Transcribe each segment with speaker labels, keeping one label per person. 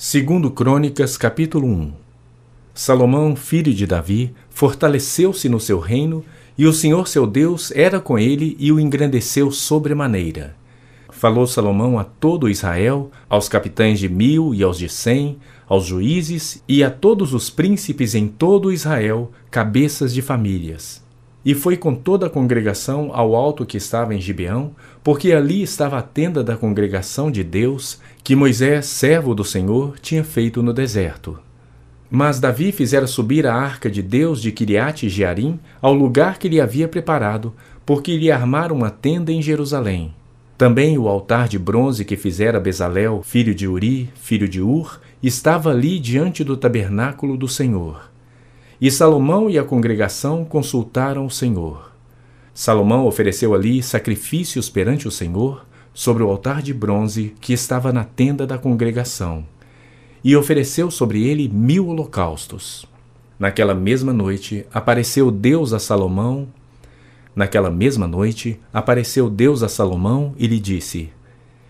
Speaker 1: Segundo Crônicas, capítulo 1 Salomão, filho de Davi, fortaleceu-se no seu reino, e o Senhor seu Deus era com ele e o engrandeceu sobremaneira. Falou Salomão a todo Israel, aos capitães de mil e aos de cem, aos juízes e a todos os príncipes em todo Israel, cabeças de famílias. E foi com toda a congregação ao alto que estava em Gibeão, porque ali estava a tenda da congregação de Deus, que Moisés, servo do Senhor, tinha feito no deserto. Mas Davi fizera subir a arca de Deus de Kiriate Jearim ao lugar que lhe havia preparado, porque iria armar uma tenda em Jerusalém. Também o altar de bronze que fizera Bezalel, filho de Uri, filho de Ur, estava ali diante do tabernáculo do Senhor. E Salomão e a congregação consultaram o Senhor. Salomão ofereceu ali sacrifícios perante o Senhor sobre o altar de bronze que estava na tenda da congregação, e ofereceu sobre ele mil holocaustos. Naquela mesma noite apareceu Deus a Salomão. Naquela mesma noite apareceu Deus a Salomão e lhe disse: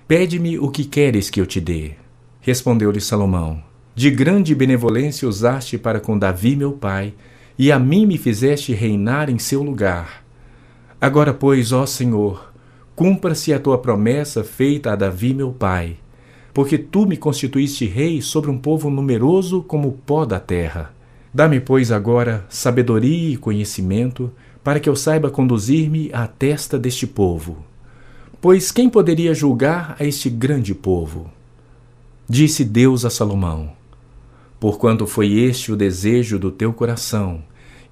Speaker 1: Pede-me o que queres que eu te dê. Respondeu-lhe Salomão: de grande benevolência usaste para com Davi meu pai, e a mim me fizeste reinar em seu lugar. Agora, pois, ó Senhor, cumpra-se a tua promessa feita a Davi meu pai, porque tu me constituíste rei sobre um povo numeroso como o pó da terra. Dá-me, pois, agora sabedoria e conhecimento, para que eu saiba conduzir-me à testa deste povo. Pois quem poderia julgar a este grande povo? Disse Deus a Salomão: porquanto foi este o desejo do teu coração,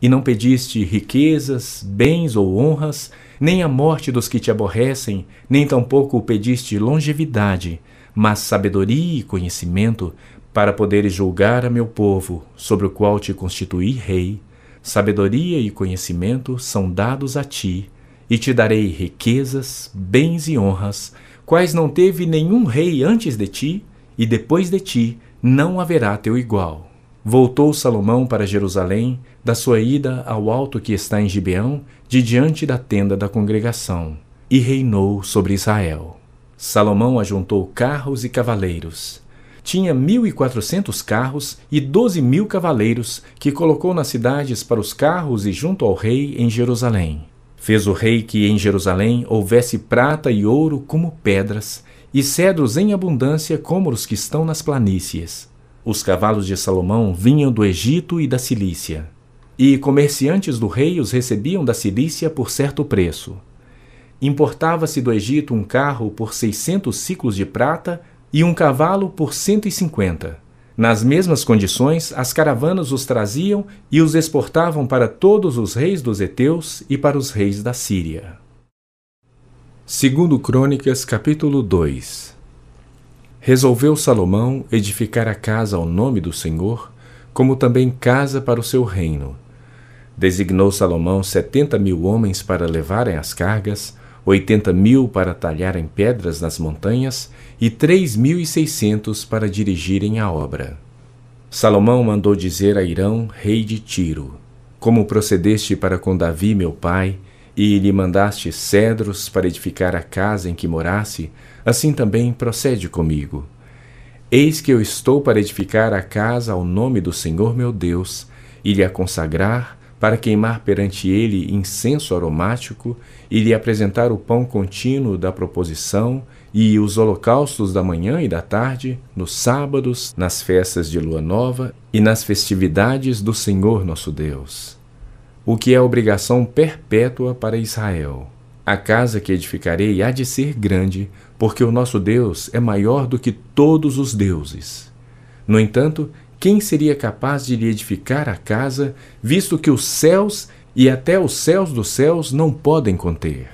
Speaker 1: e não pediste riquezas, bens ou honras, nem a morte dos que te aborrecem, nem tampouco pediste longevidade, mas sabedoria e conhecimento, para poderes julgar a meu povo, sobre o qual te constituí rei. Sabedoria e conhecimento são dados a ti, e te darei riquezas, bens e honras, quais não teve nenhum rei antes de ti, e depois de ti não haverá teu igual. Voltou Salomão para Jerusalém, da sua ida ao alto que está em Gibeão, de diante da tenda da congregação, e reinou sobre Israel. Salomão ajuntou carros e cavaleiros. Tinha mil e quatrocentos carros e doze mil cavaleiros, que colocou nas cidades para os carros e junto ao rei em Jerusalém. Fez o rei que em Jerusalém houvesse prata e ouro como pedras, e cedros em abundância como os que estão nas planícies. Os cavalos de Salomão vinham do Egito e da Cilícia, e comerciantes do rei os recebiam da Cilícia por certo preço. Importava-se do Egito um carro por seiscentos ciclos de prata e um cavalo por cento e cinquenta. Nas mesmas condições, as caravanas os traziam e os exportavam para todos os reis dos heteus e para os reis da Síria. Segundo Crônicas, capítulo 2 Resolveu Salomão edificar a casa ao nome do Senhor, como também casa para o seu reino. Designou Salomão setenta mil homens para levarem as cargas, oitenta mil para talharem pedras nas montanhas e três mil e seiscentos para dirigirem a obra. Salomão mandou dizer a Irão, rei de Tiro: Como procedeste para com Davi, meu pai, e lhe mandaste cedros para edificar a casa em que morasse, assim também procede comigo. Eis que eu estou para edificar a casa ao nome do Senhor meu Deus, e lhe a consagrar, para queimar perante ele incenso aromático, e lhe apresentar o pão contínuo da proposição, e os holocaustos da manhã e da tarde, nos sábados, nas festas de lua nova e nas festividades do Senhor nosso Deus o que é obrigação perpétua para Israel. A casa que edificarei há de ser grande, porque o nosso Deus é maior do que todos os deuses. No entanto, quem seria capaz de lhe edificar a casa, visto que os céus e até os céus dos céus não podem conter?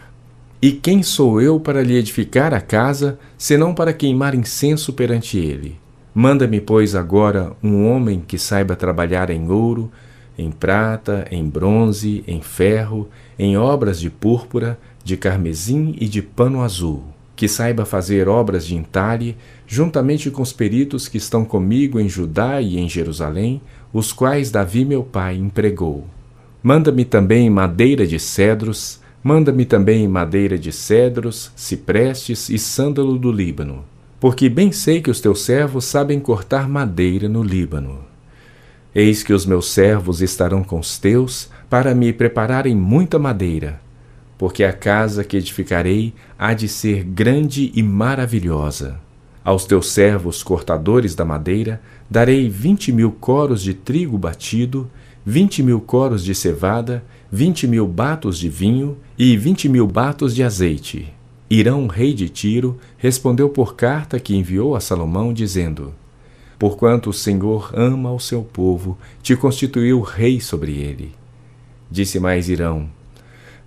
Speaker 1: E quem sou eu para lhe edificar a casa, senão para queimar incenso perante ele? Manda-me, pois, agora um homem que saiba trabalhar em ouro, em prata, em bronze, em ferro, em obras de púrpura, de carmesim e de pano azul, que saiba fazer obras de entalhe, juntamente com os peritos que estão comigo em Judá e em Jerusalém, os quais Davi meu pai empregou. Manda-me também madeira de cedros, manda-me também madeira de cedros, ciprestes e sândalo do Líbano. porque bem sei que os teus servos sabem cortar madeira no Líbano. Eis que os meus servos estarão com os teus, para me prepararem muita madeira, porque a casa que edificarei há de ser grande e maravilhosa. Aos teus servos cortadores da madeira darei vinte mil coros de trigo batido, vinte mil coros de cevada, vinte mil batos de vinho e vinte mil batos de azeite. Irão, rei de Tiro, respondeu por carta que enviou a Salomão, dizendo: Porquanto o Senhor ama o seu povo, te constituiu rei sobre ele. Disse mais Irão: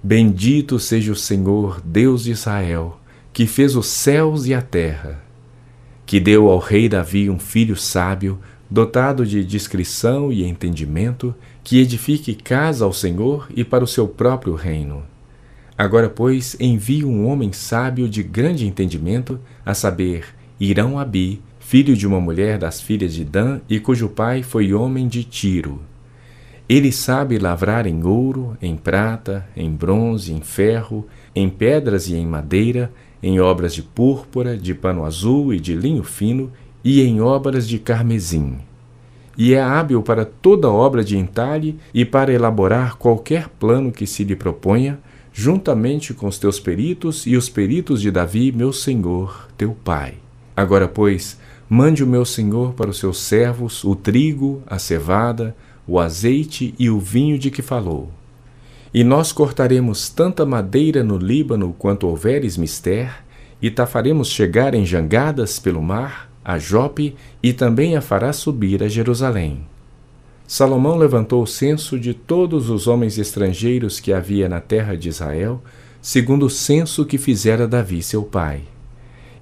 Speaker 1: Bendito seja o Senhor, Deus de Israel, que fez os céus e a terra, que deu ao rei Davi um filho sábio, dotado de discrição e entendimento, que edifique casa ao Senhor e para o seu próprio reino. Agora, pois, envie um homem sábio de grande entendimento, a saber, Irão Abi, filho de uma mulher das filhas de Dan, e cujo pai foi homem de Tiro. Ele sabe lavrar em ouro, em prata, em bronze, em ferro, em pedras e em madeira, em obras de púrpura, de pano azul e de linho fino, e em obras de carmesim. E é hábil para toda obra de entalhe e para elaborar qualquer plano que se lhe proponha, juntamente com os teus peritos e os peritos de Davi, meu senhor, teu pai. Agora, pois, mande o meu senhor para os seus servos o trigo, a cevada, o azeite e o vinho de que falou. E nós cortaremos tanta madeira no Líbano quanto houveres mister, e ta faremos chegar em jangadas pelo mar, a Jope, e também a fará subir a Jerusalém. Salomão levantou o censo de todos os homens estrangeiros que havia na terra de Israel, segundo o censo que fizera Davi seu pai.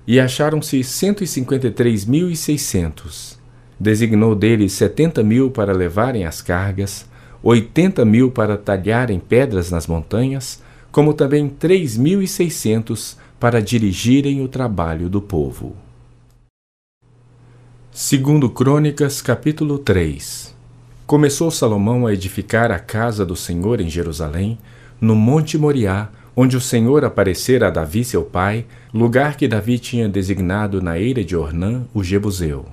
Speaker 1: E acharam-se cento e cinquenta e três mil e seiscentos Designou deles setenta mil para levarem as cargas, oitenta mil para talharem pedras nas montanhas, como também três mil e seiscentos para dirigirem o trabalho do povo. Segundo Crônicas, capítulo 3 Começou Salomão a edificar a casa do Senhor em Jerusalém, no Monte Moriá, onde o Senhor aparecera a Davi seu pai, lugar que Davi tinha designado na eira de Ornã, o Jebuseu.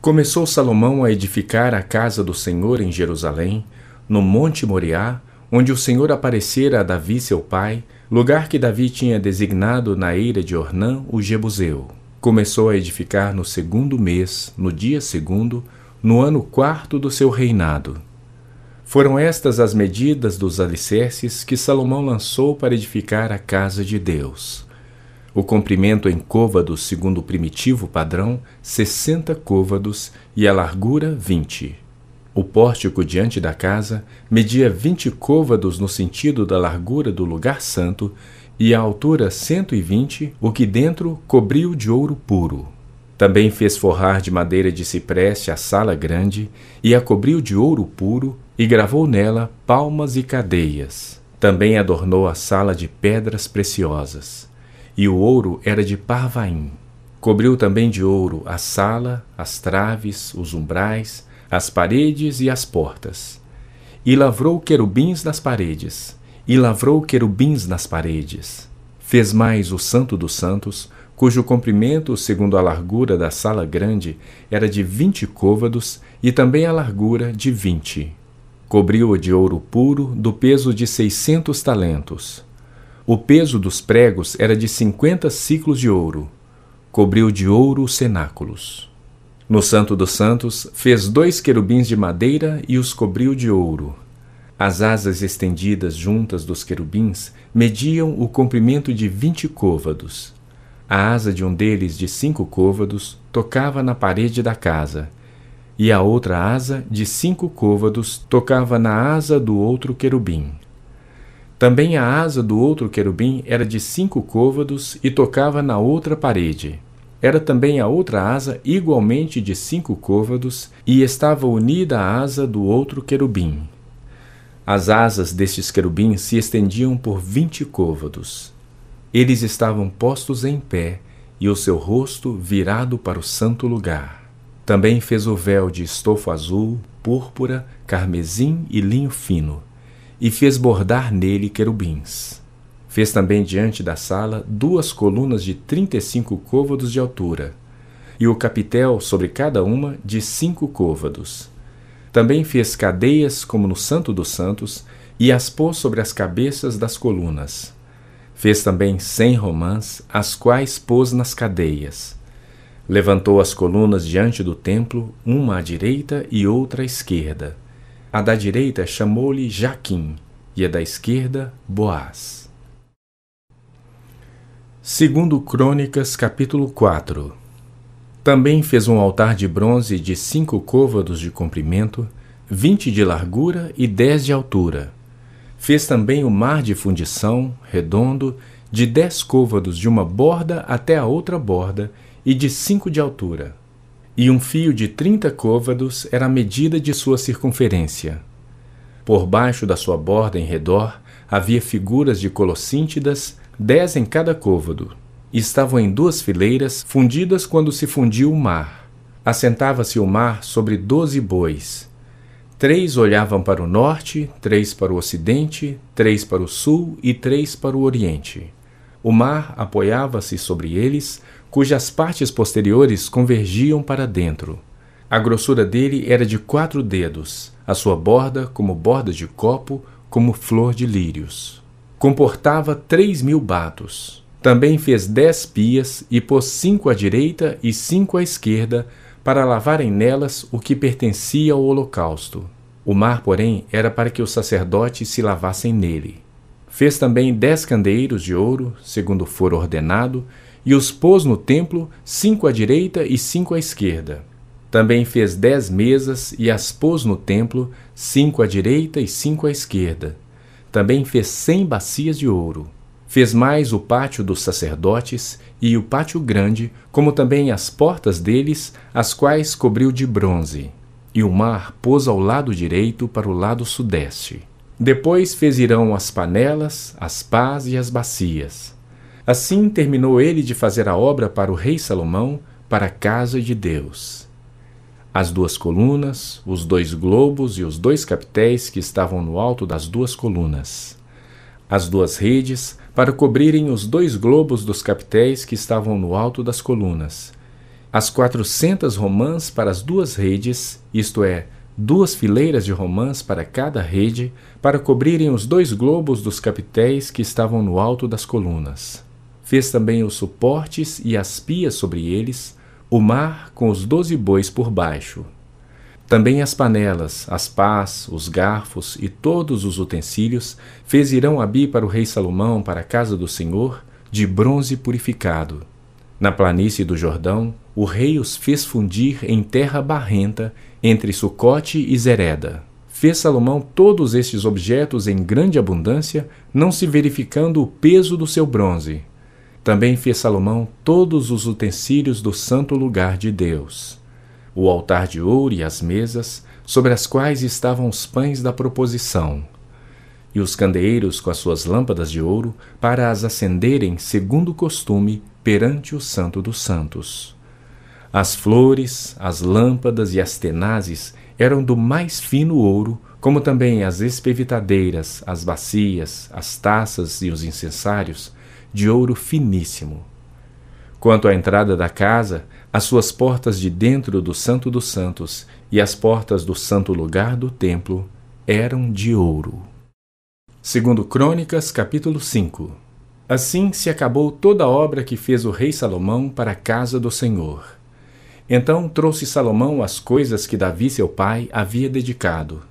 Speaker 1: Começou Salomão a edificar a casa do Senhor em Jerusalém, no Monte Moriá, onde o Senhor aparecera a Davi seu pai, lugar que Davi tinha designado na eira de Ornã, o Jebuseu. Começou a edificar no segundo mês, no dia segundo, no ano quarto do seu reinado. Foram estas as medidas dos alicerces que Salomão lançou para edificar a casa de Deus. O comprimento em côvados, segundo o primitivo padrão, 60 côvados e a largura 20. O pórtico diante da casa media 20 côvados no sentido da largura do lugar santo e a altura 120, o que dentro cobriu de ouro puro. Também fez forrar de madeira de cipreste a sala grande e a cobriu de ouro puro e gravou nela palmas e cadeias. Também adornou a sala de pedras preciosas e o ouro era de Parvaim. Cobriu também de ouro a sala, as traves, os umbrais, as paredes e as portas. E lavrou querubins nas paredes, e lavrou querubins nas paredes. Fez mais o Santo dos Santos, cujo comprimento, segundo a largura da sala grande, era de vinte côvados, e também a largura de vinte. Cobriu-o de ouro puro, do peso de seiscentos talentos o peso dos pregos era de cinquenta ciclos de ouro. Cobriu de ouro os cenáculos. No Santo dos Santos, fez dois querubins de madeira e os cobriu de ouro. As asas estendidas juntas dos querubins mediam o comprimento de vinte côvados. A asa de um deles, de cinco côvados, tocava na parede da casa, e a outra asa, de cinco côvados, tocava na asa do outro querubim. Também a asa do outro querubim era de cinco côvados e tocava na outra parede. Era também a outra asa igualmente de cinco côvados e estava unida à asa do outro querubim. As asas destes querubins se estendiam por vinte côvados. Eles estavam postos em pé e o seu rosto virado para o santo lugar. Também fez o véu de estofo azul, púrpura, carmesim e linho fino e fez bordar nele querubins. Fez também diante da sala duas colunas de trinta e cinco côvados de altura. e o capitel sobre cada uma de cinco côvados. Também fez cadeias como no Santo dos Santos e as pôs sobre as cabeças das colunas. Fez também cem romãs, as quais pôs nas cadeias. Levantou as colunas diante do templo, uma à direita e outra à esquerda. A da direita chamou-lhe Jaquim, e a da esquerda, Boaz. Segundo Crônicas, capítulo 4 Também fez um altar de bronze de cinco côvados de comprimento, vinte de largura e dez de altura. Fez também o mar de fundição, redondo, de dez côvados de uma borda até a outra borda, e de cinco de altura. E um fio de trinta côvados era a medida de sua circunferência. Por baixo da sua borda em redor havia figuras de colossíntidas, dez em cada côvado. Estavam em duas fileiras, fundidas quando se fundiu o mar. Assentava-se o mar sobre doze bois. Três olhavam para o norte, três para o ocidente, três para o sul e três para o oriente. O mar apoiava-se sobre eles, cujas partes posteriores convergiam para dentro. A grossura dele era de quatro dedos, a sua borda como borda de copo, como flor de lírios. Comportava três mil batos. Também fez dez pias e pôs cinco à direita e cinco à esquerda, para lavarem nelas o que pertencia ao holocausto. O mar, porém, era para que os sacerdotes se lavassem nele. Fez também dez candeeiros de ouro, segundo for ordenado, e os pôs no templo, cinco à direita e cinco à esquerda. Também fez dez mesas e as pôs no templo, cinco à direita e cinco à esquerda. Também fez cem bacias de ouro. Fez mais o pátio dos sacerdotes e o pátio grande, como também as portas deles, as quais cobriu de bronze. E o mar pôs ao lado direito para o lado sudeste. Depois fez Irão as panelas, as pás e as bacias. Assim terminou ele de fazer a obra para o rei Salomão, para a casa de Deus. As duas colunas, os dois globos e os dois capitéis que estavam no alto das duas colunas. As duas redes, para cobrirem os dois globos dos capitéis que estavam no alto das colunas. As quatrocentas romãs para as duas redes, isto é, duas fileiras de romãs para cada rede, para cobrirem os dois globos dos capitéis que estavam no alto das colunas. Fez também os suportes e as pias sobre eles, o mar com os doze bois por baixo. Também as panelas, as pás, os garfos e todos os utensílios fez Irão Abi para o rei Salomão para a casa do Senhor, de bronze purificado. Na planície do Jordão, o rei os fez fundir em terra barrenta entre Sucote e Zereda. Fez Salomão todos estes objetos em grande abundância, não se verificando o peso do seu bronze, também fez Salomão todos os utensílios do santo lugar de Deus: o altar de ouro e as mesas, sobre as quais estavam os pães da proposição, e os candeeiros com as suas lâmpadas de ouro, para as acenderem segundo o costume perante o Santo dos Santos. As flores, as lâmpadas e as tenazes eram do mais fino ouro, como também as espevitadeiras, as bacias, as taças e os incensários, de ouro finíssimo. Quanto à entrada da casa, as suas portas de dentro do Santo dos Santos e as portas do santo lugar do templo eram de ouro. Segundo Crônicas, capítulo 5. Assim se acabou toda a obra que fez o rei Salomão para a casa do Senhor. Então trouxe Salomão as coisas que Davi seu pai havia dedicado,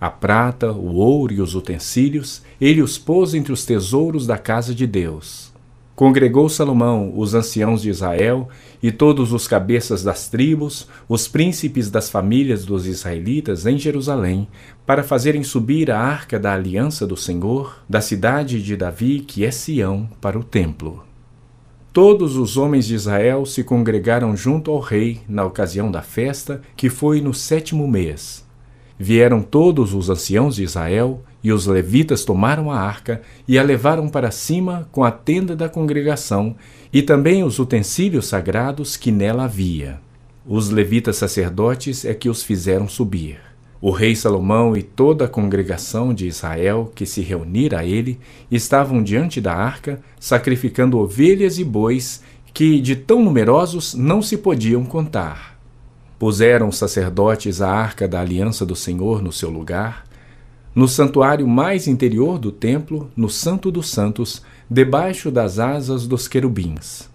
Speaker 1: a prata, o ouro e os utensílios, ele os pôs entre os tesouros da casa de Deus. Congregou Salomão os anciãos de Israel e todos os cabeças das tribos, os príncipes das famílias dos israelitas em Jerusalém, para fazerem subir a arca da aliança do Senhor, da cidade de Davi, que é Sião, para o templo. Todos os homens de Israel se congregaram junto ao rei na ocasião da festa, que foi no sétimo mês Vieram todos os anciãos de Israel, e os levitas tomaram a arca e a levaram para cima com a tenda da congregação e também os utensílios sagrados que nela havia. Os levitas sacerdotes é que os fizeram subir. O rei Salomão e toda a congregação de Israel que se reunira a ele estavam diante da arca, sacrificando ovelhas e bois que de tão numerosos não se podiam contar. Puseram os sacerdotes a arca da aliança do Senhor no seu lugar, no santuário mais interior do templo, no Santo dos Santos, debaixo das asas dos querubins.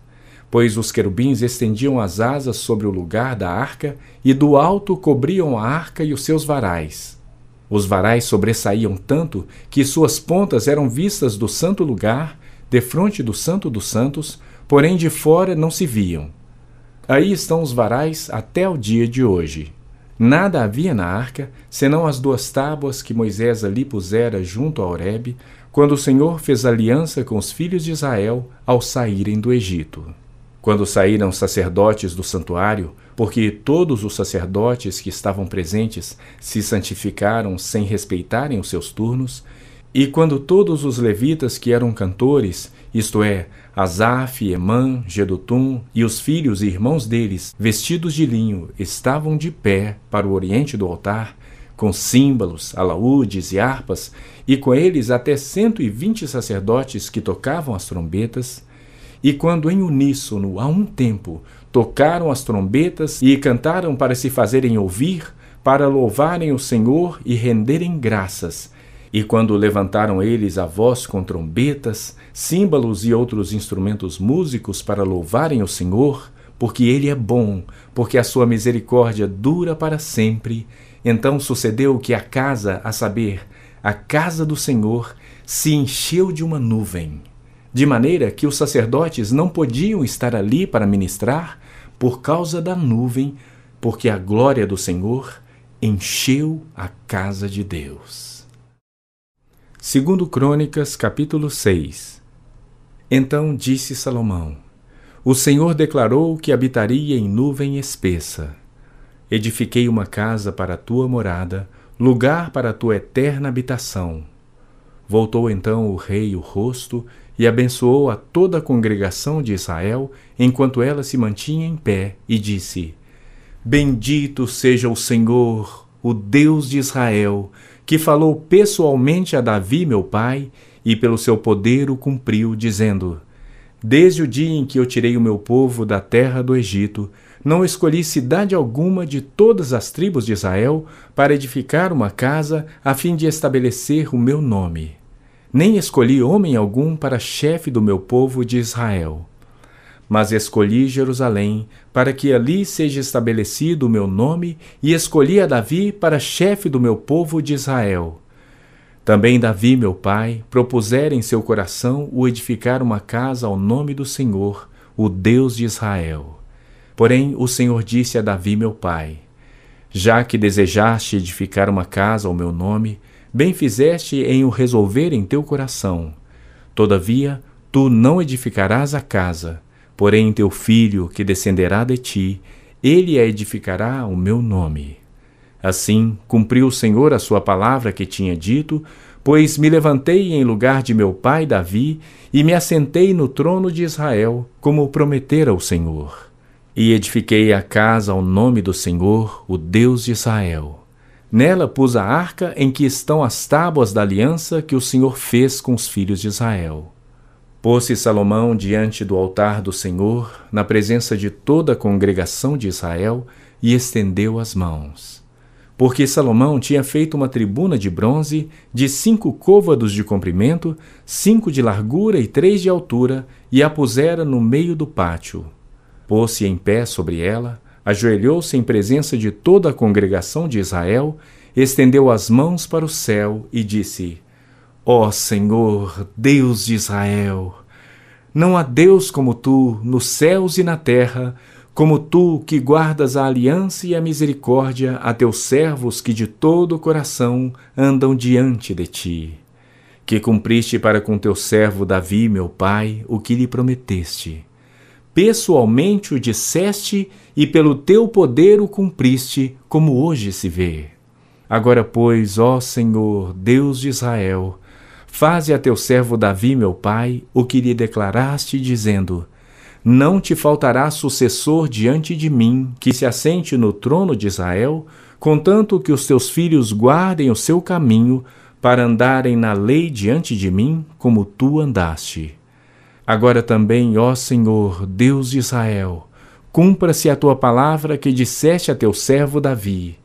Speaker 1: Pois os querubins estendiam as asas sobre o lugar da arca e do alto cobriam a arca e os seus varais. Os varais sobressaíam tanto que suas pontas eram vistas do santo lugar, defronte do Santo dos Santos, porém de fora não se viam. Aí estão os varais até o dia de hoje. Nada havia na arca, senão as duas tábuas que Moisés ali pusera junto a Horebe, quando o Senhor fez aliança com os filhos de Israel ao saírem do Egito. Quando saíram os sacerdotes do santuário, porque todos os sacerdotes que estavam presentes se santificaram sem respeitarem os seus turnos, e quando todos os levitas que eram cantores, isto é, Asaf, Emã, Gedutum e os filhos e irmãos deles, vestidos de linho, estavam de pé para o oriente do altar, com símbolos, alaúdes e harpas, e com eles até cento e vinte sacerdotes que tocavam as trombetas, e quando em uníssono, a um tempo, tocaram as trombetas e cantaram para se fazerem ouvir, para louvarem o Senhor e renderem graças. E quando levantaram eles a voz com trombetas, símbolos e outros instrumentos músicos para louvarem o Senhor, porque ele é bom, porque a sua misericórdia dura para sempre, então sucedeu que a casa, a saber, a casa do Senhor, se encheu de uma nuvem de maneira que os sacerdotes não podiam estar ali para ministrar por causa da nuvem, porque a glória do Senhor encheu a casa de Deus. Segundo Crônicas, capítulo 6. Então disse Salomão: O Senhor declarou que habitaria em nuvem espessa. Edifiquei uma casa para a tua morada, lugar para a tua eterna habitação. Voltou então o rei o rosto e abençoou a toda a congregação de Israel enquanto ela se mantinha em pé, e disse: Bendito seja o Senhor, o Deus de Israel, que falou pessoalmente a Davi, meu pai, e pelo seu poder o cumpriu, dizendo: Desde o dia em que eu tirei o meu povo da terra do Egito, não escolhi cidade alguma de todas as tribos de Israel para edificar uma casa a fim de estabelecer o meu nome nem escolhi homem algum para chefe do meu povo de Israel. Mas escolhi Jerusalém, para que ali seja estabelecido o meu nome, e escolhi a Davi para chefe do meu povo de Israel. Também Davi, meu pai, propusera em seu coração o edificar uma casa ao nome do Senhor, o Deus de Israel. Porém, o Senhor disse a Davi, meu pai: Já que desejaste edificar uma casa ao meu nome, Bem fizeste em o resolver em teu coração. Todavia, tu não edificarás a casa, porém teu filho, que descenderá de ti, ele edificará o meu nome. Assim, cumpriu o Senhor a sua palavra que tinha dito, pois me levantei em lugar de meu pai Davi e me assentei no trono de Israel, como prometera o Senhor. E edifiquei a casa ao nome do Senhor, o Deus de Israel. Nela pus a arca em que estão as tábuas da aliança que o Senhor fez com os filhos de Israel. Pôs-se Salomão diante do altar do Senhor, na presença de toda a congregação de Israel, e estendeu as mãos. Porque Salomão tinha feito uma tribuna de bronze de cinco côvados de comprimento, cinco de largura e três de altura, e a pusera no meio do pátio. Pôs-se em pé sobre ela, ajoelhou-se em presença de toda a congregação de Israel, estendeu as mãos para o céu e disse: Ó Senhor, Deus de Israel, não há Deus como tu nos céus e na terra, como tu que guardas a aliança e a misericórdia a teus servos que de todo o coração andam diante de ti. Que cumpriste para com teu servo Davi, meu pai, o que lhe prometeste pessoalmente o disseste e pelo teu poder o cumpriste, como hoje se vê. Agora, pois, ó Senhor, Deus de Israel, faze a teu servo Davi, meu pai, o que lhe declaraste, dizendo: Não te faltará sucessor diante de mim, que se assente no trono de Israel, contanto que os teus filhos guardem o seu caminho, para andarem na lei diante de mim, como tu andaste. Agora também, ó Senhor, Deus de Israel, cumpra-se a tua palavra que disseste a teu servo Davi.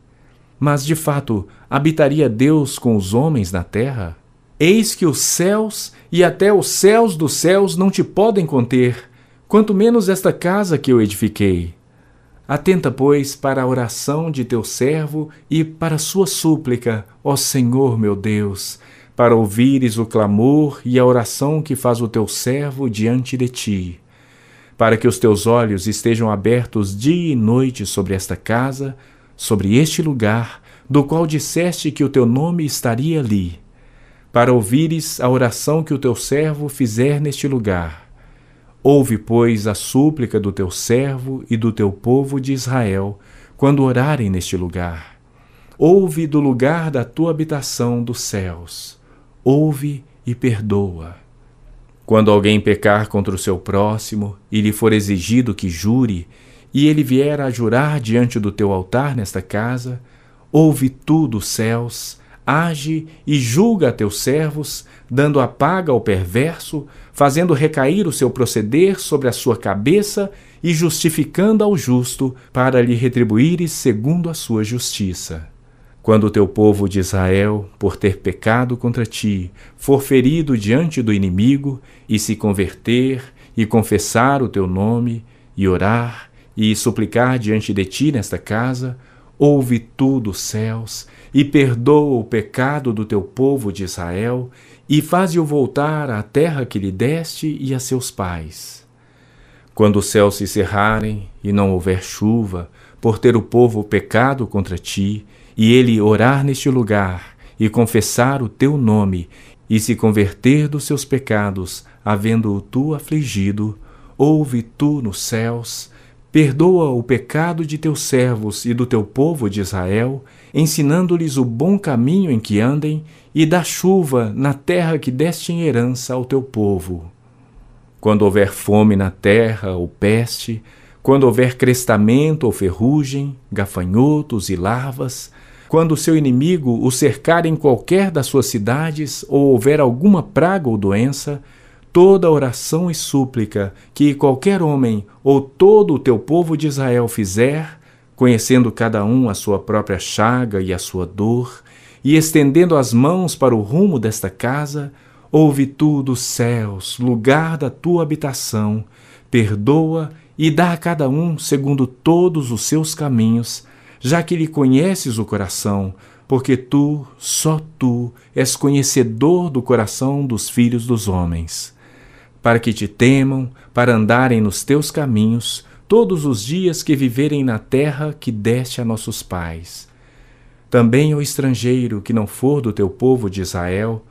Speaker 1: Mas, de fato, habitaria Deus com os homens na terra? Eis que os céus e até os céus dos céus não te podem conter, quanto menos esta casa que eu edifiquei. Atenta, pois, para a oração de teu servo e para a sua súplica, ó Senhor meu Deus, para ouvires o clamor e a oração que faz o teu servo diante de ti, para que os teus olhos estejam abertos dia e noite sobre esta casa, sobre este lugar, do qual disseste que o teu nome estaria ali, para ouvires a oração que o teu servo fizer neste lugar. Ouve, pois, a súplica do teu servo e do teu povo de Israel, quando orarem neste lugar. Ouve do lugar da tua habitação dos céus ouve e perdoa. Quando alguém pecar contra o seu próximo e lhe for exigido que jure, e ele vier a jurar diante do teu altar nesta casa, ouve tu dos céus, age e julga a teus servos, dando a paga ao perverso, fazendo recair o seu proceder sobre a sua cabeça e justificando ao justo, para lhe retribuires segundo a sua justiça. Quando o teu povo de Israel, por ter pecado contra ti, for ferido diante do inimigo, e se converter, e confessar o teu nome, e orar, e suplicar diante de ti nesta casa, ouve tu céus, e perdoa o pecado do teu povo de Israel, e faze-o voltar à terra que lhe deste e a seus pais. Quando os céus se cerrarem, e não houver chuva, por ter o povo pecado contra ti, e ele orar neste lugar e confessar o teu nome e se converter dos seus pecados, havendo-o tu afligido, ouve tu nos céus, perdoa o pecado de teus servos e do teu povo de Israel, ensinando-lhes o bom caminho em que andem, e dá chuva na terra que deste em herança ao teu povo. Quando houver fome na terra ou peste, quando houver crestamento ou ferrugem, gafanhotos e larvas, quando o seu inimigo o cercar em qualquer das suas cidades ou houver alguma praga ou doença, toda oração e súplica que qualquer homem ou todo o teu povo de Israel fizer, conhecendo cada um a sua própria chaga e a sua dor, e estendendo as mãos para o rumo desta casa, ouve tu dos céus, lugar da tua habitação, perdoa e dá a cada um segundo todos os seus caminhos, já que lhe conheces o coração, porque tu, só tu, és conhecedor do coração dos filhos dos homens, para que te temam, para andarem nos teus caminhos, todos os dias que viverem na terra que deste a nossos pais. Também o estrangeiro que não for do teu povo de Israel,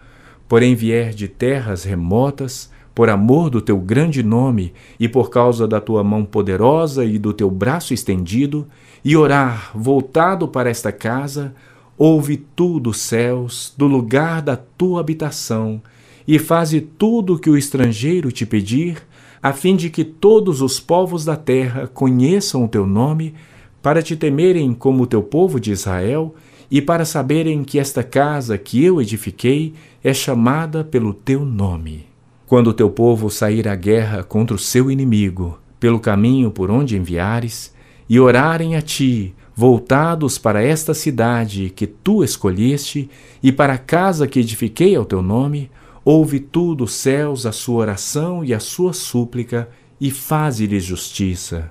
Speaker 1: porém vier de terras remotas, por amor do teu grande nome e por causa da tua mão poderosa e do teu braço estendido, e orar voltado para esta casa, ouve tu dos céus, do lugar da tua habitação, e faze tudo o que o estrangeiro te pedir, a fim de que todos os povos da terra conheçam o teu nome, para te temerem como o teu povo de Israel, e para saberem que esta casa que eu edifiquei é chamada pelo teu nome. Quando o teu povo sair à guerra contra o seu inimigo, pelo caminho por onde enviares, e orarem a ti, voltados para esta cidade que tu escolheste e para a casa que edifiquei ao teu nome, ouve tu dos céus a sua oração e a sua súplica e faze-lhes justiça.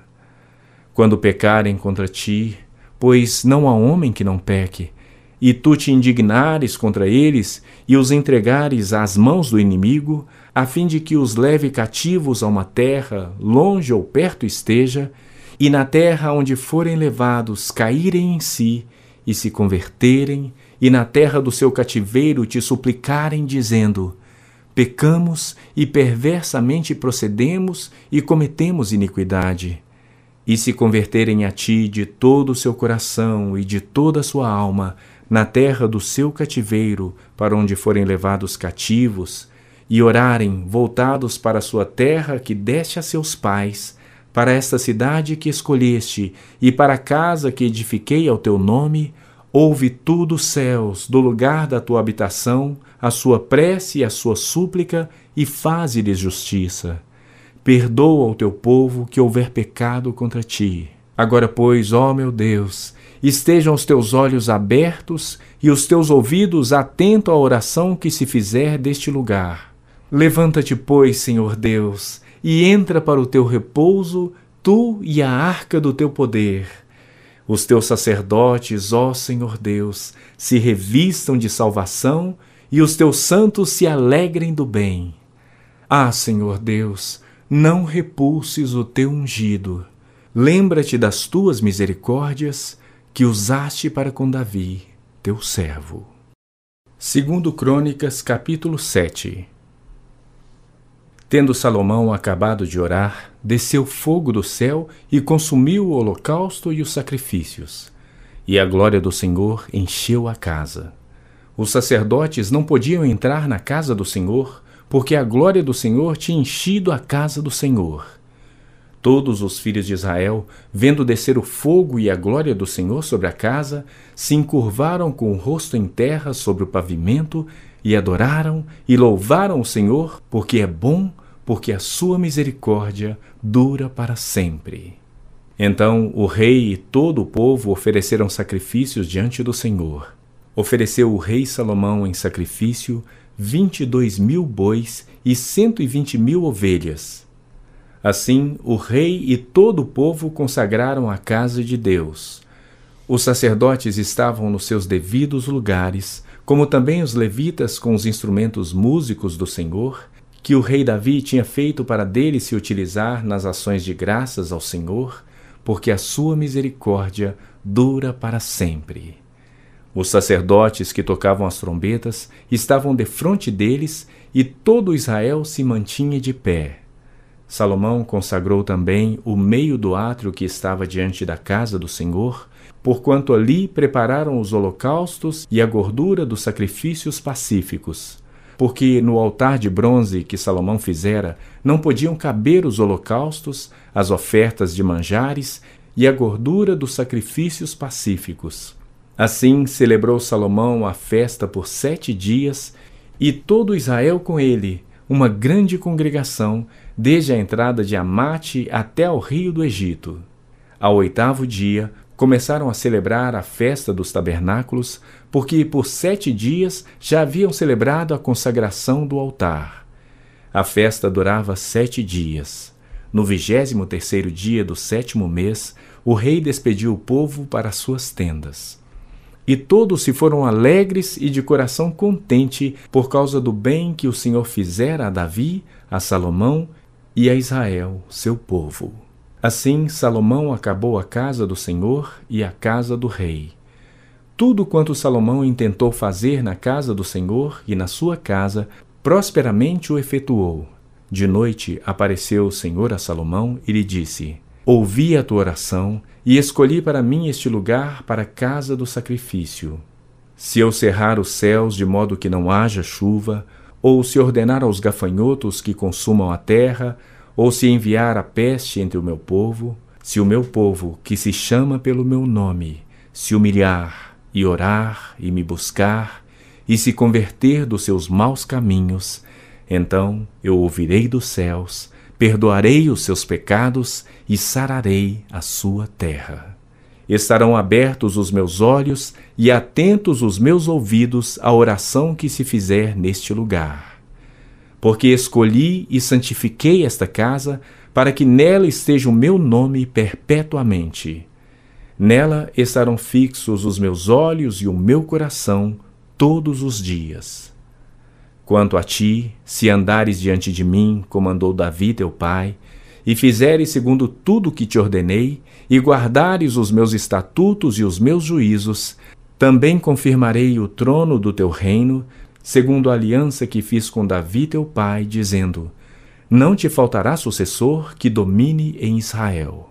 Speaker 1: Quando pecarem contra ti, pois não há homem que não peque, e tu te indignares contra eles e os entregares às mãos do inimigo, a fim de que os leve cativos a uma terra, longe ou perto esteja, e na terra onde forem levados caírem em si e se converterem, e na terra do seu cativeiro te suplicarem, dizendo: Pecamos e perversamente procedemos e cometemos iniquidade. E se converterem a ti de todo o seu coração e de toda a sua alma, na terra do seu cativeiro, para onde forem levados cativos, e orarem voltados para a sua terra que deste a seus pais, para esta cidade que escolheste e para a casa que edifiquei ao teu nome, ouve tu dos céus, do lugar da tua habitação, a sua prece e a sua súplica, e faze-lhes justiça perdoa o teu povo que houver pecado contra ti. Agora, pois, ó meu Deus, estejam os teus olhos abertos e os teus ouvidos atentos à oração que se fizer deste lugar. Levanta-te, pois, Senhor Deus, e entra para o teu repouso, tu e a arca do teu poder. Os teus sacerdotes, ó Senhor Deus, se revistam de salvação e os teus santos se alegrem do bem. Ah, Senhor Deus, não repulses o teu ungido. Lembra-te das tuas misericórdias que usaste para com Davi, teu servo. Segundo Crônicas, capítulo 7 Tendo Salomão acabado de orar, desceu fogo do céu e consumiu o holocausto e os sacrifícios. E a glória do Senhor encheu a casa. Os sacerdotes não podiam entrar na casa do Senhor, porque a glória do Senhor tinha enchido a casa do Senhor. Todos os filhos de Israel, vendo descer o fogo e a glória do Senhor sobre a casa, se encurvaram com o rosto em terra sobre o pavimento e adoraram e louvaram o Senhor, porque é bom, porque a sua misericórdia dura para sempre. Então o rei e todo o povo ofereceram sacrifícios diante do Senhor. Ofereceu o rei Salomão em sacrifício vinte e dois mil bois e cento e vinte mil ovelhas. Assim, o rei e todo o povo consagraram a casa de Deus. Os sacerdotes estavam nos seus devidos lugares, como também os levitas com os instrumentos músicos do Senhor, que o rei Davi tinha feito para dele se utilizar nas ações de graças ao Senhor, porque a sua misericórdia dura para sempre. Os sacerdotes que tocavam as trombetas estavam defronte deles e todo Israel se mantinha de pé. Salomão consagrou também o meio do átrio que estava diante da casa do Senhor, porquanto ali prepararam os holocaustos e a gordura dos sacrifícios pacíficos. Porque no altar de bronze que Salomão fizera, não podiam caber os holocaustos, as ofertas de manjares e a gordura dos sacrifícios pacíficos. Assim celebrou Salomão a festa por sete dias, e todo Israel com ele, uma grande congregação, desde a entrada de Amate até ao rio do Egito. Ao oitavo dia, começaram a celebrar a festa dos tabernáculos, porque por sete dias já haviam celebrado a consagração do altar. A festa durava sete dias. No vigésimo terceiro dia do sétimo mês, o rei despediu o povo para suas tendas. E todos se foram alegres e de coração contente por causa do bem que o Senhor fizera a Davi, a Salomão e a Israel, seu povo. Assim Salomão acabou a casa do Senhor e a casa do rei. Tudo quanto Salomão intentou fazer na casa do Senhor e na sua casa, prosperamente o efetuou. De noite apareceu o Senhor a Salomão e lhe disse: Ouvi a tua oração e escolhi para mim este lugar para a casa do sacrifício. Se eu cerrar os céus de modo que não haja chuva, ou se ordenar aos gafanhotos que consumam a terra, ou se enviar a peste entre o meu povo, se o meu povo, que se chama pelo meu nome, se humilhar e orar e me buscar, e se converter dos seus maus caminhos, então eu ouvirei dos céus, perdoarei os seus pecados e sararei a sua terra. Estarão abertos os meus olhos e atentos os meus ouvidos à oração que se fizer neste lugar porque escolhi e santifiquei esta casa para que nela esteja o meu nome perpetuamente. Nela estarão fixos os meus olhos e o meu coração todos os dias. Quanto a ti, se andares diante de mim, como andou Davi teu pai, e fizeres segundo tudo o que te ordenei, e guardares os meus estatutos e os meus juízos, também confirmarei o trono do teu reino segundo a aliança que fiz com Davi teu pai, dizendo: Não te faltará sucessor que domine em Israel.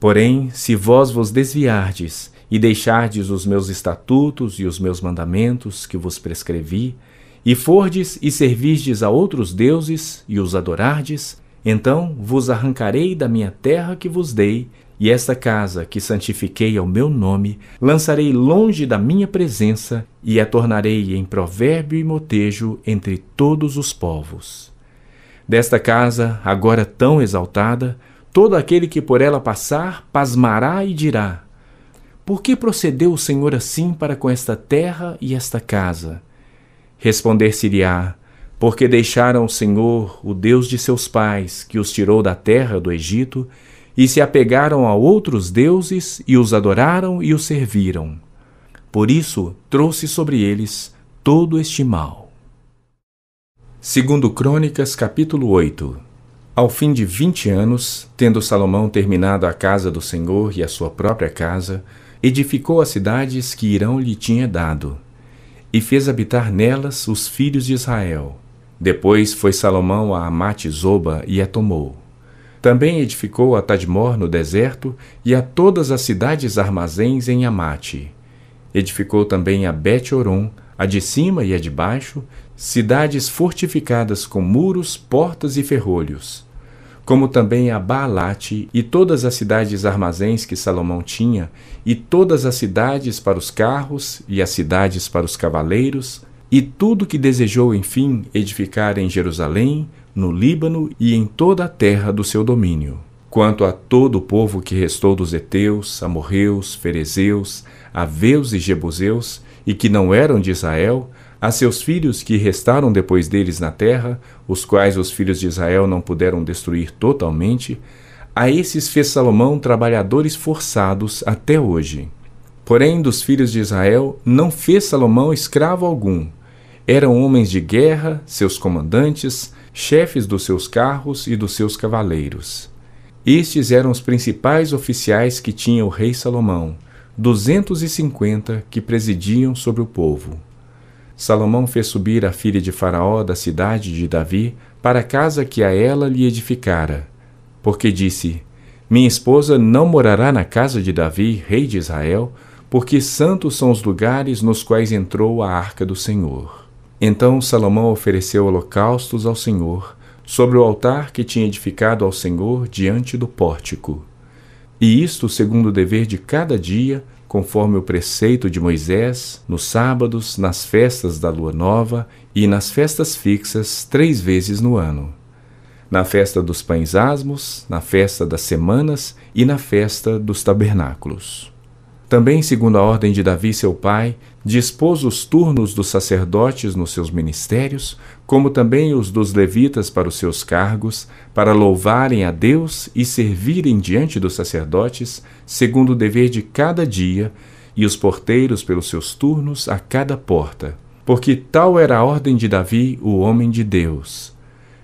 Speaker 1: Porém, se vós vos desviardes e deixardes os meus estatutos e os meus mandamentos que vos prescrevi, e fordes e servisdes a outros deuses e os adorardes, então vos arrancarei da minha terra que vos dei, e esta casa que santifiquei ao meu nome, lançarei longe da minha presença e a tornarei em provérbio e motejo entre todos os povos. Desta casa, agora tão exaltada, todo aquele que por ela passar, pasmará e dirá: Por que procedeu o Senhor assim para com esta terra e esta casa? Responder-se-lhe-á: Porque deixaram o Senhor, o Deus de seus pais, que os tirou da terra do Egito, e se apegaram a outros deuses e os adoraram e os serviram. Por isso trouxe sobre eles todo este mal. Segundo Crônicas, capítulo 8. Ao fim de vinte anos, tendo Salomão terminado a casa do Senhor e a sua própria casa, edificou as cidades que Irão lhe tinha dado, e fez habitar nelas os filhos de Israel. Depois foi Salomão a Amate Zoba e a tomou. Também edificou a Tadmor no deserto e a todas as cidades armazéns em Amate. Edificou também a Bet-Oron, a de cima e a de baixo, cidades fortificadas com muros, portas e ferrolhos, como também a Baalate e todas as cidades armazéns que Salomão tinha, e todas as cidades para os carros e as cidades para os cavaleiros, e tudo que desejou, enfim, edificar em Jerusalém, no Líbano e em toda a terra do seu domínio. Quanto a todo o povo que restou dos heteus, amorreus, ferezeus, aveus e jebuseus, e que não eram de Israel, a seus filhos que restaram depois deles na terra, os quais os filhos de Israel não puderam destruir totalmente, a esses fez Salomão trabalhadores forçados até hoje. Porém, dos filhos de Israel não fez Salomão escravo algum. Eram homens de guerra, seus comandantes, chefes dos seus carros e dos seus cavaleiros. Estes eram os principais oficiais que tinha o rei Salomão, duzentos e cinquenta que presidiam sobre o povo. Salomão fez subir a filha de Faraó da cidade de Davi para a casa que a ela lhe edificara, porque disse: Minha esposa não morará na casa de Davi, rei de Israel, porque santos são os lugares nos quais entrou a arca do Senhor. Então Salomão ofereceu holocaustos ao Senhor sobre o altar que tinha edificado ao Senhor diante do pórtico. E isto segundo o dever de cada dia, conforme o preceito de Moisés, nos sábados, nas festas da lua nova e nas festas fixas, três vezes no ano. Na festa dos pães asmos, na festa das semanas e na festa dos tabernáculos. Também, segundo a ordem de Davi, seu pai, dispôs os turnos dos sacerdotes nos seus ministérios, como também os dos levitas para os seus cargos, para louvarem a Deus e servirem diante dos sacerdotes, segundo o dever de cada dia, e os porteiros pelos seus turnos a cada porta. Porque tal era a ordem de Davi, o homem de Deus.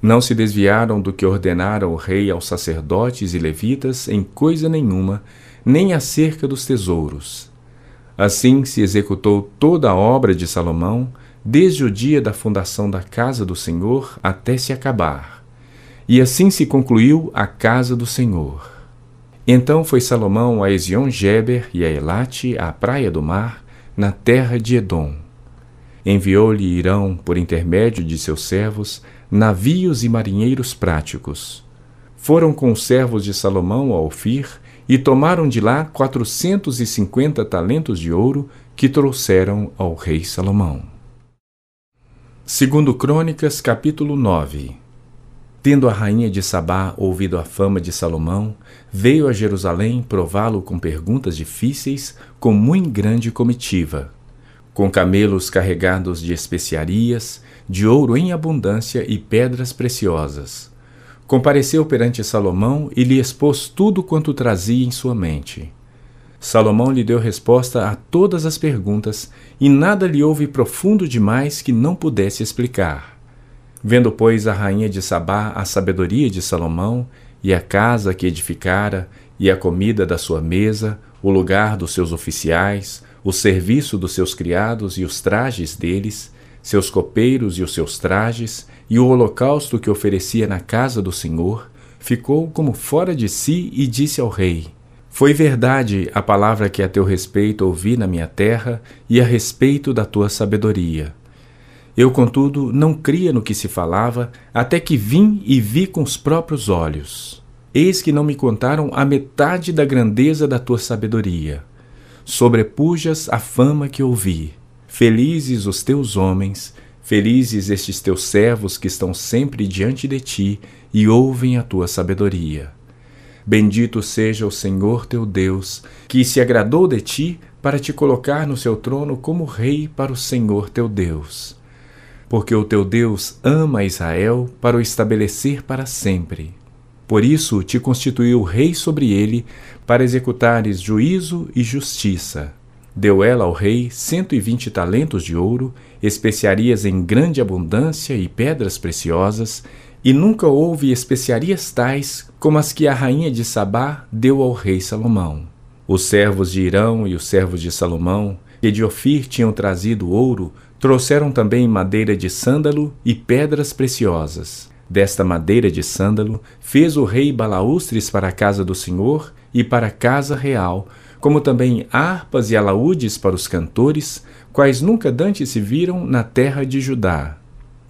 Speaker 1: Não se desviaram do que ordenara o rei aos sacerdotes e levitas em coisa nenhuma, nem acerca dos tesouros. Assim se executou toda a obra de Salomão, desde o dia da fundação da casa do Senhor até se acabar. E assim se concluiu a casa do Senhor. Então foi Salomão a Ezion-Geber e a Elate, à praia do mar, na terra de Edom. Enviou-lhe Irão, por intermédio de seus servos, navios e marinheiros práticos. Foram com os servos de Salomão a Ofir e tomaram de lá quatrocentos e cinquenta talentos de ouro que trouxeram ao rei Salomão. Segundo Crônicas, capítulo 9 Tendo a rainha de Sabá ouvido a fama de Salomão, veio a Jerusalém prová-lo com perguntas difíceis, com muito grande comitiva, com camelos carregados de especiarias, de ouro em abundância e pedras preciosas compareceu perante Salomão e lhe expôs tudo quanto trazia em sua mente. Salomão lhe deu resposta a todas as perguntas, e nada lhe houve profundo demais que não pudesse explicar. Vendo, pois, a rainha de Sabá a sabedoria de Salomão, e a casa que edificara, e a comida da sua mesa, o lugar dos seus oficiais, o serviço dos seus criados e os trajes deles, seus copeiros e os seus trajes, e o holocausto que oferecia na casa do Senhor, ficou como fora de si e disse ao rei: Foi verdade a palavra que a teu respeito ouvi na minha terra e a respeito da tua sabedoria. Eu, contudo, não cria no que se falava, até que vim e vi com os próprios olhos. Eis que não me contaram a metade da grandeza da tua sabedoria. Sobrepujas a fama que ouvi. Felizes os teus homens, Felizes estes teus servos que estão sempre diante de ti e ouvem a tua sabedoria. Bendito seja o Senhor teu Deus, que se agradou de ti para te colocar no seu trono como rei para o Senhor teu Deus. Porque o teu Deus ama Israel para o estabelecer para sempre. Por isso te constituiu rei sobre ele, para executares juízo e justiça. Deu ela ao rei cento e vinte talentos de ouro, especiarias em grande abundância e pedras preciosas, e nunca houve especiarias tais como as que a rainha de Sabá deu ao rei Salomão. Os servos de Irão e os servos de Salomão, que de Ofir tinham trazido ouro, trouxeram também madeira de sândalo e pedras preciosas. Desta madeira de sândalo fez o rei balaústres para a casa do Senhor e para a casa real, como também harpas e alaúdes para os cantores, quais nunca dantes se viram na terra de Judá.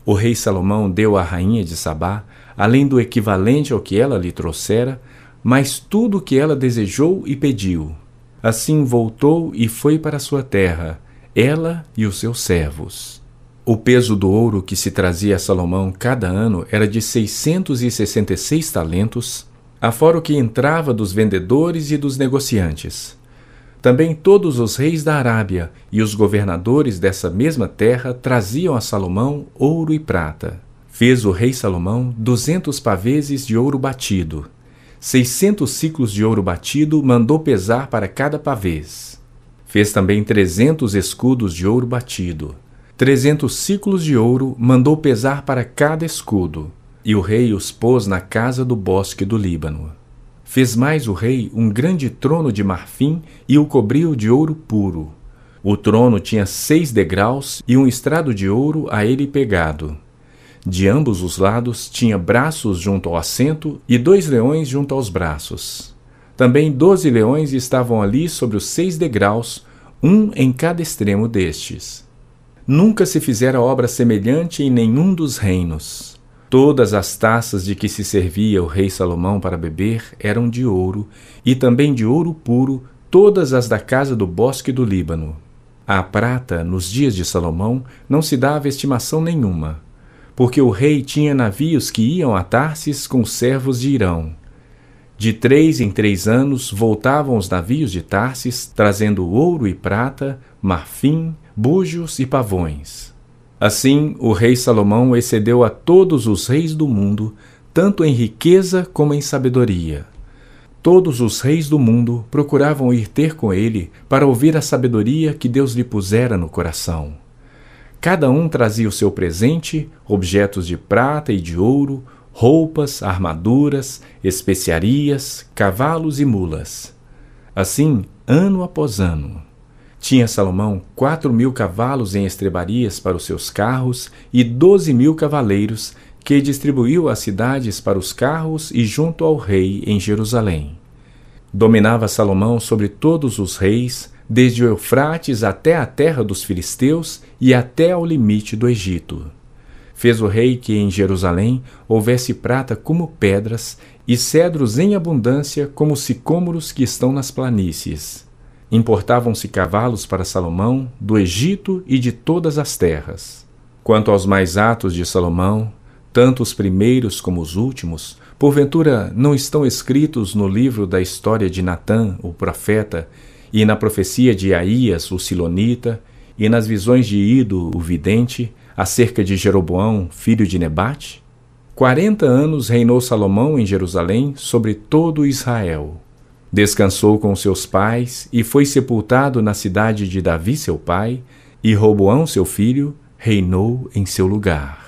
Speaker 1: O rei Salomão deu à rainha de Sabá, além do equivalente ao que ela lhe trouxera, mais tudo o que ela desejou e pediu. Assim voltou e foi para sua terra, ela e os seus servos. O peso do ouro que se trazia a Salomão cada ano era de seiscentos e sessenta e seis talentos, afora o que entrava dos vendedores e dos negociantes. Também todos os reis da Arábia e os governadores dessa mesma terra traziam a Salomão ouro e prata. Fez o rei Salomão duzentos paveses de ouro batido. Seiscentos ciclos de ouro batido mandou pesar para cada pavês. Fez também trezentos escudos de ouro batido. Trezentos ciclos de ouro mandou pesar para cada escudo. E o rei os pôs na casa do bosque do Líbano. Fez mais o rei um grande trono de marfim e o cobriu de ouro puro. O trono tinha seis degraus e um estrado de ouro a ele pegado. De ambos os lados tinha braços junto ao assento e dois leões junto aos braços. Também doze leões estavam ali sobre os seis degraus, um em cada extremo destes. Nunca se fizera obra semelhante em nenhum dos reinos. Todas as taças de que se servia o rei Salomão para beber eram de ouro, e também de ouro puro, todas as da casa do bosque do Líbano. A prata, nos dias de Salomão, não se dava estimação nenhuma, porque o rei tinha navios que iam a Tarsis com os servos de Irão. De três em três anos voltavam os navios de Tarsis, trazendo ouro e prata, marfim, bujos e pavões. Assim, o rei Salomão excedeu a todos os reis do mundo, tanto em riqueza como em sabedoria. Todos os reis do mundo procuravam ir ter com ele para ouvir a sabedoria que Deus lhe pusera no coração. Cada um trazia o seu presente, objetos de prata e de ouro, roupas, armaduras, especiarias, cavalos e mulas. Assim, ano após ano. Tinha Salomão quatro mil cavalos em estrebarias para os seus carros e doze mil cavaleiros, que distribuiu as cidades para os carros e junto ao rei em Jerusalém. Dominava Salomão sobre todos os reis, desde o Eufrates até a terra dos filisteus e até ao limite do Egito. Fez o rei que em Jerusalém houvesse prata como pedras e cedros em abundância como sicômoros que estão nas planícies. Importavam-se cavalos para Salomão do Egito e de todas as terras. Quanto aos mais atos de Salomão, tanto os primeiros como os últimos, porventura não estão escritos no livro da história de Natã, o profeta, e na profecia de Aías, o silonita, e nas visões de Ido, o vidente, acerca de Jeroboão, filho de Nebate? Quarenta anos reinou Salomão em Jerusalém sobre todo Israel. Descansou com seus pais e foi sepultado na cidade de Davi, seu pai, e Roboão, seu filho, reinou em seu lugar.